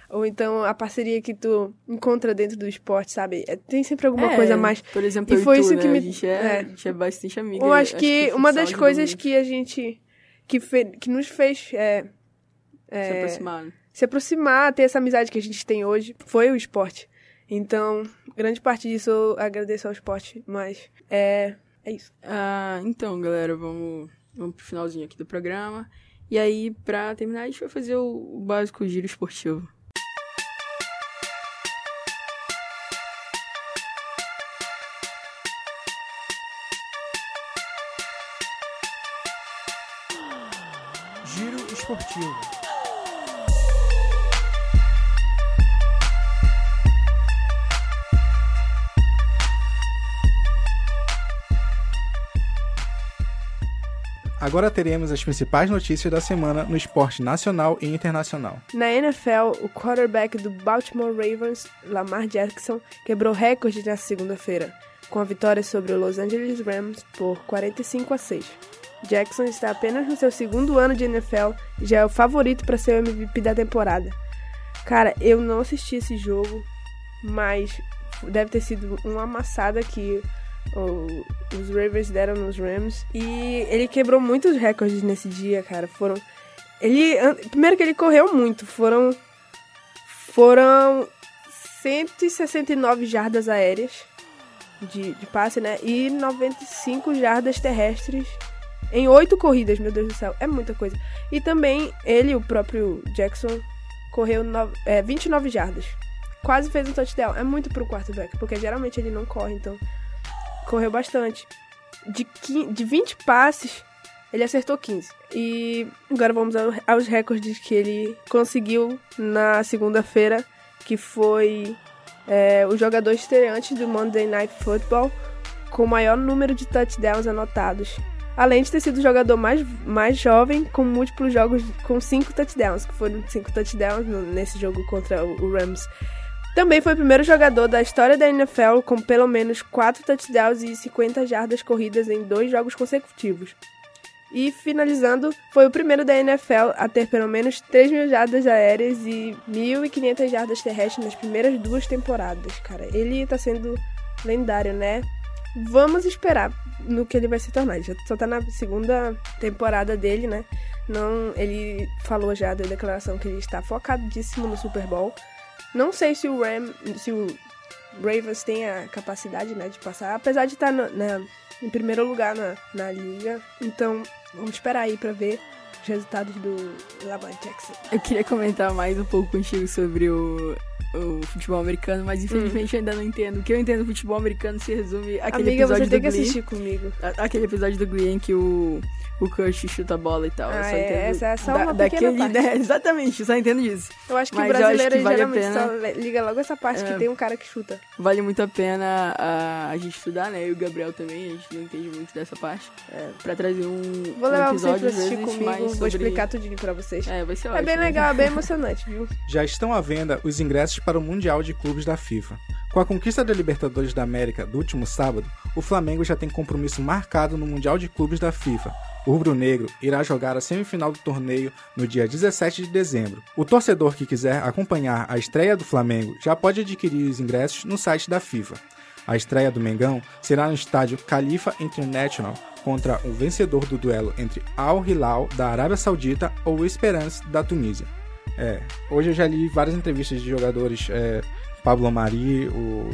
Ou então a parceria que tu encontra dentro do esporte, sabe? É, tem sempre alguma É, coisa a mais. Por exemplo, E foi tu, isso né? que me- A gente é, é. a gente é bastante amiga. Eu acho que o uma das coisas que a gente. que, fe, que nos fez Se aproximar. Se aproximar, ter essa amizade que a gente tem hoje, foi o esporte. Então, grande parte disso eu agradeço ao esporte, mas é, é isso. Ah, então, galera, vamos, vamos pro finalzinho aqui do programa. E aí, pra terminar, a gente vai fazer o, o básico giro esportivo. Giro esportivo. Agora teremos as principais notícias da semana no esporte nacional e internacional. Na NFL, o quarterback do Baltimore Ravens, Lamar Jackson, quebrou recorde na segunda-feira, com a vitória sobre o Los Angeles Rams por 45 a 6. Jackson está apenas no seu segundo ano de NFL e já é o favorito para ser o MVP da temporada. Cara, eu não assisti esse jogo, mas deve ter sido uma amassada que os Ravens deram nos Rams. E ele quebrou muitos recordes nesse dia, cara. Foram. Ele. Primeiro que ele correu muito. Foram. Foram 169 jardas aéreas de, de passe, né? E 95 jardas terrestres em oito corridas, meu Deus do céu. É muita coisa. E também ele, o próprio Jackson, correu no, é, 29 jardas. Quase fez um touchdown. É muito pro quarterback, porque geralmente ele não corre, então correu bastante. De, quin- de 20 passes, ele acertou 15. E agora vamos ao- aos recordes que ele conseguiu na segunda-feira, que foi é, o jogador estreante do Monday Night Football com o maior número de touchdowns anotados. Além de ter sido o jogador mais, mais jovem com múltiplos jogos com 5 touchdowns, que foram 5 touchdowns nesse jogo contra o Rams. Também foi o primeiro jogador da história da NFL com pelo menos 4 touchdowns e 50 jardas corridas em dois jogos consecutivos. E finalizando, foi o primeiro da NFL a ter pelo menos 3 mil jardas aéreas e 1.500 jardas terrestres nas primeiras duas temporadas, cara. Ele tá sendo lendário, né? Vamos esperar no que ele vai se tornar. Ele já só tá na segunda temporada dele, né? Não, ele falou já da declaração que ele está focadíssimo no Super Bowl. Não sei se o Ram, se o Ravens tem a capacidade, né, de passar, apesar de estar no- na- em primeiro lugar na, na liga. Então, vamos esperar aí pra ver os resultados do Lamar Jackson. Eu queria comentar mais um pouco contigo sobre o, o futebol americano, mas infelizmente eu ainda não entendo. O que eu entendo do futebol americano se resume àquele Amiga, episódio você tem do que Glee. assistir comigo. A- Aquele episódio do Glee em que o, o Kurt chuta a bola e tal. eu Ah, só é, entendo essa é só da- uma pequena daquele, parte. né, Exatamente, eu só entendo disso. Eu acho que Mas o eu brasileiro que vale a geralmente pena- só liga logo essa parte É. que tem um cara que chuta. Vale muito a pena a, a gente estudar, né? E o Gabriel também, a gente não entende muito dessa parte. É, pra trazer um, Vou um levar vocês episódio, pra às assistir vezes, comigo, mais vou sobre... explicar tudinho pra vocês. É, vai ser É ótimo. bem legal, é bem emocionante, viu? Já estão à venda os ingressos para o Mundial de Clubes da FIFA. Com a conquista da Libertadores da América do último sábado, o Flamengo já tem compromisso marcado no Mundial de Clubes da FIFA. O rubro-negro irá jogar a semifinal do torneio no dia 17 de dezembro. O torcedor que quiser acompanhar a estreia do Flamengo já pode adquirir os ingressos no site da FIFA. A estreia do Mengão será no estádio Khalifa International contra o vencedor do duelo entre Al Hilal da Arábia Saudita ou Esperance da Tunísia. É, hoje eu já li várias entrevistas de jogadores, é, Pablo Mari, o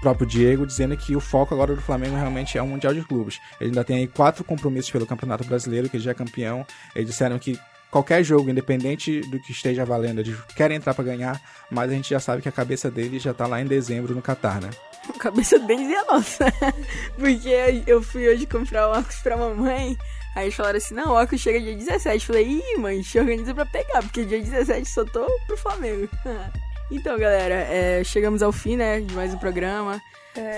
próprio Diego, dizendo que o foco agora do Flamengo realmente é o Mundial de Clubes. Ele ainda tem aí quatro compromissos pelo Campeonato Brasileiro, que já é campeão. Eles disseram que qualquer jogo, independente do que esteja valendo, eles querem entrar pra ganhar, mas a gente já sabe que a cabeça deles já tá lá em dezembro no Catar, né? A cabeça deles a nossa. Porque eu fui hoje comprar óculos pra mamãe. Aí eles falaram assim, não, o óculos chega dia 17. Falei, ih, mãe, te organiza pra pegar, porque dia 17 só tô pro Flamengo. então, galera, é, chegamos ao fim, né, de mais um programa.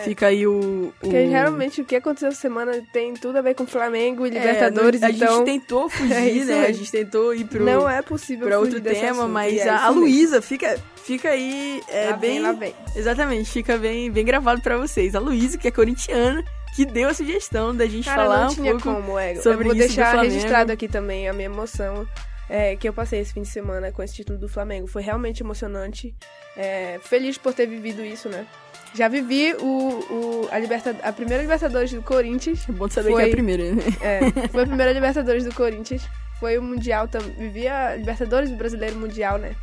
Fica aí o... o... Porque geralmente o que aconteceu essa semana tem tudo a ver com Flamengo e É, Libertadores, não- a então gente tentou fugir, É né? A gente tentou ir pro, não é possível pra outro tema, assunto, mas é a, a. Luísa fica, fica aí é, Lá bem... vem, lá vem. Exatamente, fica bem, bem gravado pra vocês. A Luísa, que é corintiana, que deu a sugestão da gente Cara, falar não um pouco como, é. sobre eu vou deixar registrado aqui também a minha emoção é, que eu passei esse fim de semana com esse título do Flamengo. Foi realmente emocionante. É, feliz por ter vivido isso, né? Já vivi o, o- a, liberta, a primeira Libertadores do Corinthians. É bom saber Foi- que é a primeira, né? É, foi a primeira Libertadores do Corinthians. Foi o Mundial também. Vivi a Libertadores do Brasileiro Mundial, né?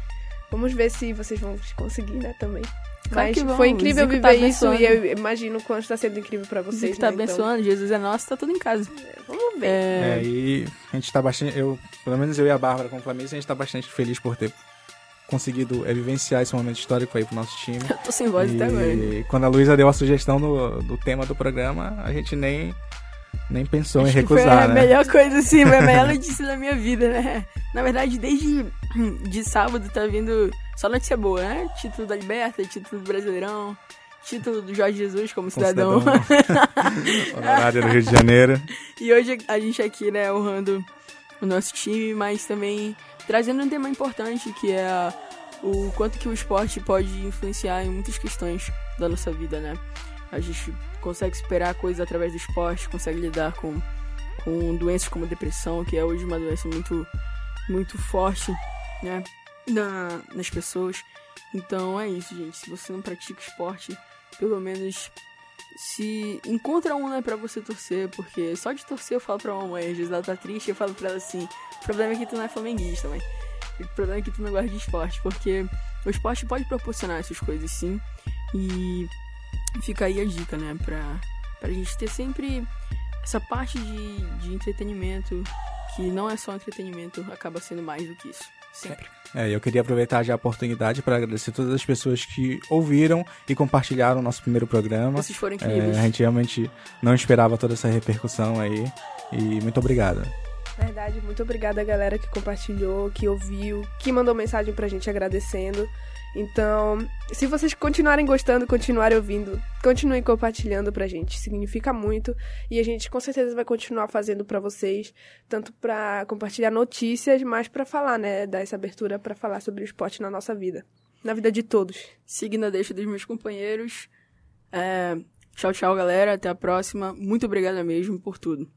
Vamos ver se vocês vão conseguir, né, também. Claro Mas que foi incrível Zico viver tá isso e eu imagino o quanto está sendo incrível pra Você vocês. que tá né? Então, abençoando, Jesus é nosso, tá tudo em casa. vamos ver. É, É, e a gente tá bastante. Eu, pelo menos eu e a Bárbara, como Flamengo, a gente tá bastante feliz por ter conseguido é, vivenciar esse momento histórico aí pro nosso time. eu tô sem voz até agora. E quando a Luísa deu a sugestão do, do tema do programa, a gente nem, nem pensou em Acho que foi recusar, a né? melhor coisa, assim, foi a melhor notícia da minha vida, né? Na verdade, desde de sábado tá vindo só notícia boa, né? Título da Liberta, título do Brasileirão, título do Jorge Jesus como Como cidadão. Honorário do Rio de Janeiro. E hoje a gente aqui, né, honrando o nosso time, mas também trazendo um tema importante que é o quanto que o esporte pode influenciar em muitas questões da nossa vida, né? A gente consegue superar coisas através do esporte, consegue lidar com, com doenças como depressão, que é hoje uma doença muito, muito forte, né, na, nas pessoas. Então é isso, gente. Se você não pratica esporte, pelo menos se encontra um, né, pra você torcer, porque só de torcer eu falo pra mamãe, às vezes ela tá triste, eu falo pra ela assim, o problema é que tu não é flamenguista, mãe. O problema é que tu não gosta de esporte, porque o esporte pode proporcionar essas coisas sim, e fica aí a dica, né, pra, pra gente ter sempre essa parte de, de entretenimento, que não é só entretenimento, acaba sendo mais do que isso, sempre. É, eu queria aproveitar já a oportunidade para agradecer todas as pessoas que ouviram e compartilharam o nosso primeiro programa. Vocês foram É, incríveis. a gente realmente não esperava toda essa repercussão aí. E muito obrigado. Verdade, muito obrigada, galera, que compartilhou, que ouviu, que mandou mensagem pra gente agradecendo. Então, se vocês continuarem gostando, continuarem ouvindo, continuem compartilhando pra gente. Significa muito. E a gente com certeza vai continuar fazendo pra vocês, tanto pra compartilhar notícias, mas pra falar, né? Dar essa abertura pra falar sobre o esporte na nossa vida. Na vida de todos. Siga na deixa dos meus companheiros. É, tchau, tchau, galera. Até a próxima. Muito obrigada mesmo por tudo.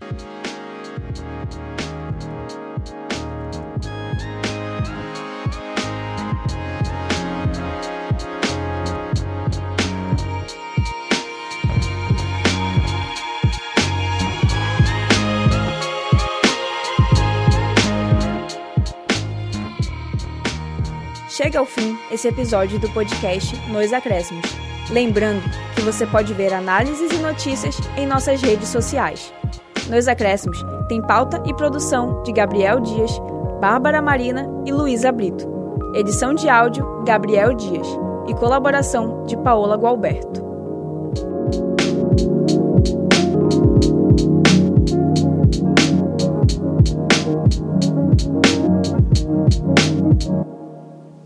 Chega ao fim esse episódio do podcast Nos Acréscimos. Lembrando que você pode ver análises e notícias em nossas redes sociais. Nos Acréscimos tem pauta e produção de Gabriel Dias, Bárbara Marina e Luísa Brito. Edição de áudio Gabriel Dias e colaboração de Paola Gualberto.